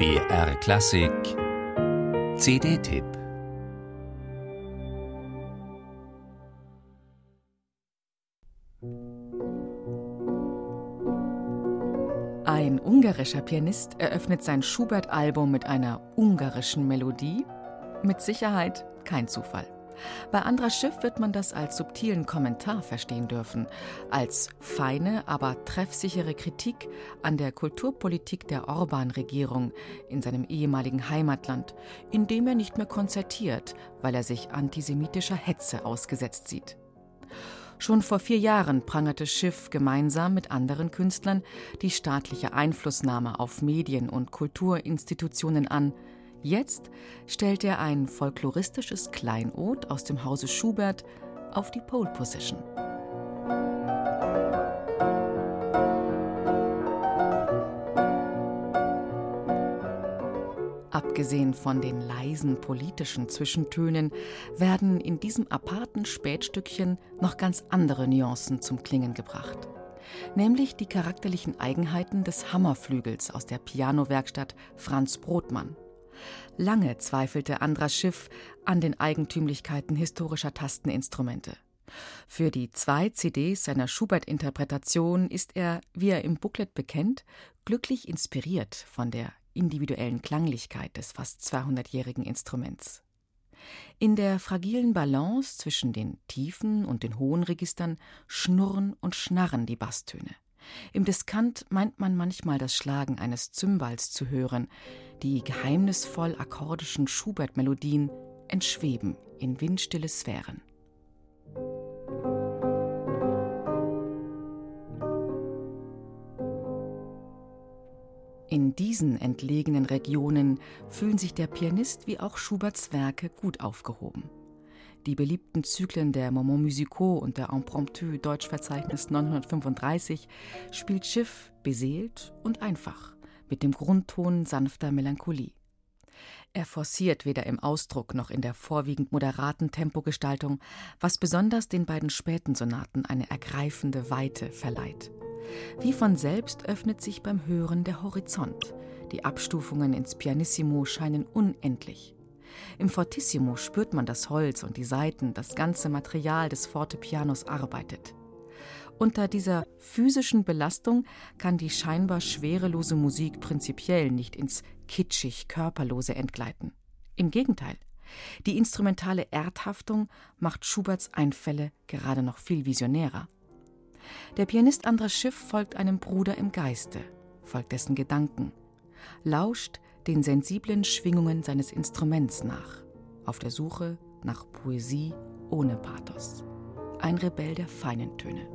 BR Klassik CD-Tipp Ein ungarischer Pianist eröffnet sein Schubert-Album mit einer ungarischen Melodie? Mit Sicherheit kein Zufall. Bei Andras Schiff wird man das als subtilen Kommentar verstehen dürfen, als feine, aber treffsichere Kritik an der Kulturpolitik der Orban-Regierung in seinem ehemaligen Heimatland, in dem er nicht mehr konzertiert, weil er sich antisemitischer Hetze ausgesetzt sieht. Schon vor vier Jahren prangerte Schiff gemeinsam mit anderen Künstlern die staatliche Einflussnahme auf Medien und Kulturinstitutionen an, Jetzt stellt er ein folkloristisches Kleinod aus dem Hause Schubert auf die Pole Position. Abgesehen von den leisen politischen Zwischentönen werden in diesem aparten Spätstückchen noch ganz andere Nuancen zum Klingen gebracht. Nämlich die charakterlichen Eigenheiten des Hammerflügels aus der Pianowerkstatt Franz Brodmann. Lange zweifelte Andras Schiff an den Eigentümlichkeiten historischer Tasteninstrumente. Für die zwei CDs seiner Schubert-Interpretation ist er, wie er im Booklet bekennt, glücklich inspiriert von der individuellen Klanglichkeit des fast 200-jährigen Instruments. In der fragilen Balance zwischen den tiefen und den hohen Registern schnurren und schnarren die Basstöne. Im Diskant meint man manchmal das Schlagen eines Cymbals zu hören. Die geheimnisvoll akkordischen Schubert-Melodien entschweben in windstille Sphären. In diesen entlegenen Regionen fühlen sich der Pianist wie auch Schuberts Werke gut aufgehoben die beliebten Zyklen der Moments musicaux und der Impromptu Deutschverzeichnis 935 spielt Schiff beseelt und einfach mit dem Grundton sanfter Melancholie. Er forciert weder im Ausdruck noch in der vorwiegend moderaten Tempogestaltung, was besonders den beiden späten Sonaten eine ergreifende Weite verleiht. Wie von selbst öffnet sich beim Hören der Horizont. Die Abstufungen ins Pianissimo scheinen unendlich. Im Fortissimo spürt man das Holz und die Saiten, das ganze Material des Fortepianos arbeitet. Unter dieser physischen Belastung kann die scheinbar schwerelose Musik prinzipiell nicht ins kitschig Körperlose entgleiten. Im Gegenteil, die instrumentale Erdhaftung macht Schuberts Einfälle gerade noch viel visionärer. Der Pianist Andras Schiff folgt einem Bruder im Geiste, folgt dessen Gedanken, lauscht den sensiblen Schwingungen seines Instruments nach, auf der Suche nach Poesie ohne Pathos. Ein Rebell der feinen Töne.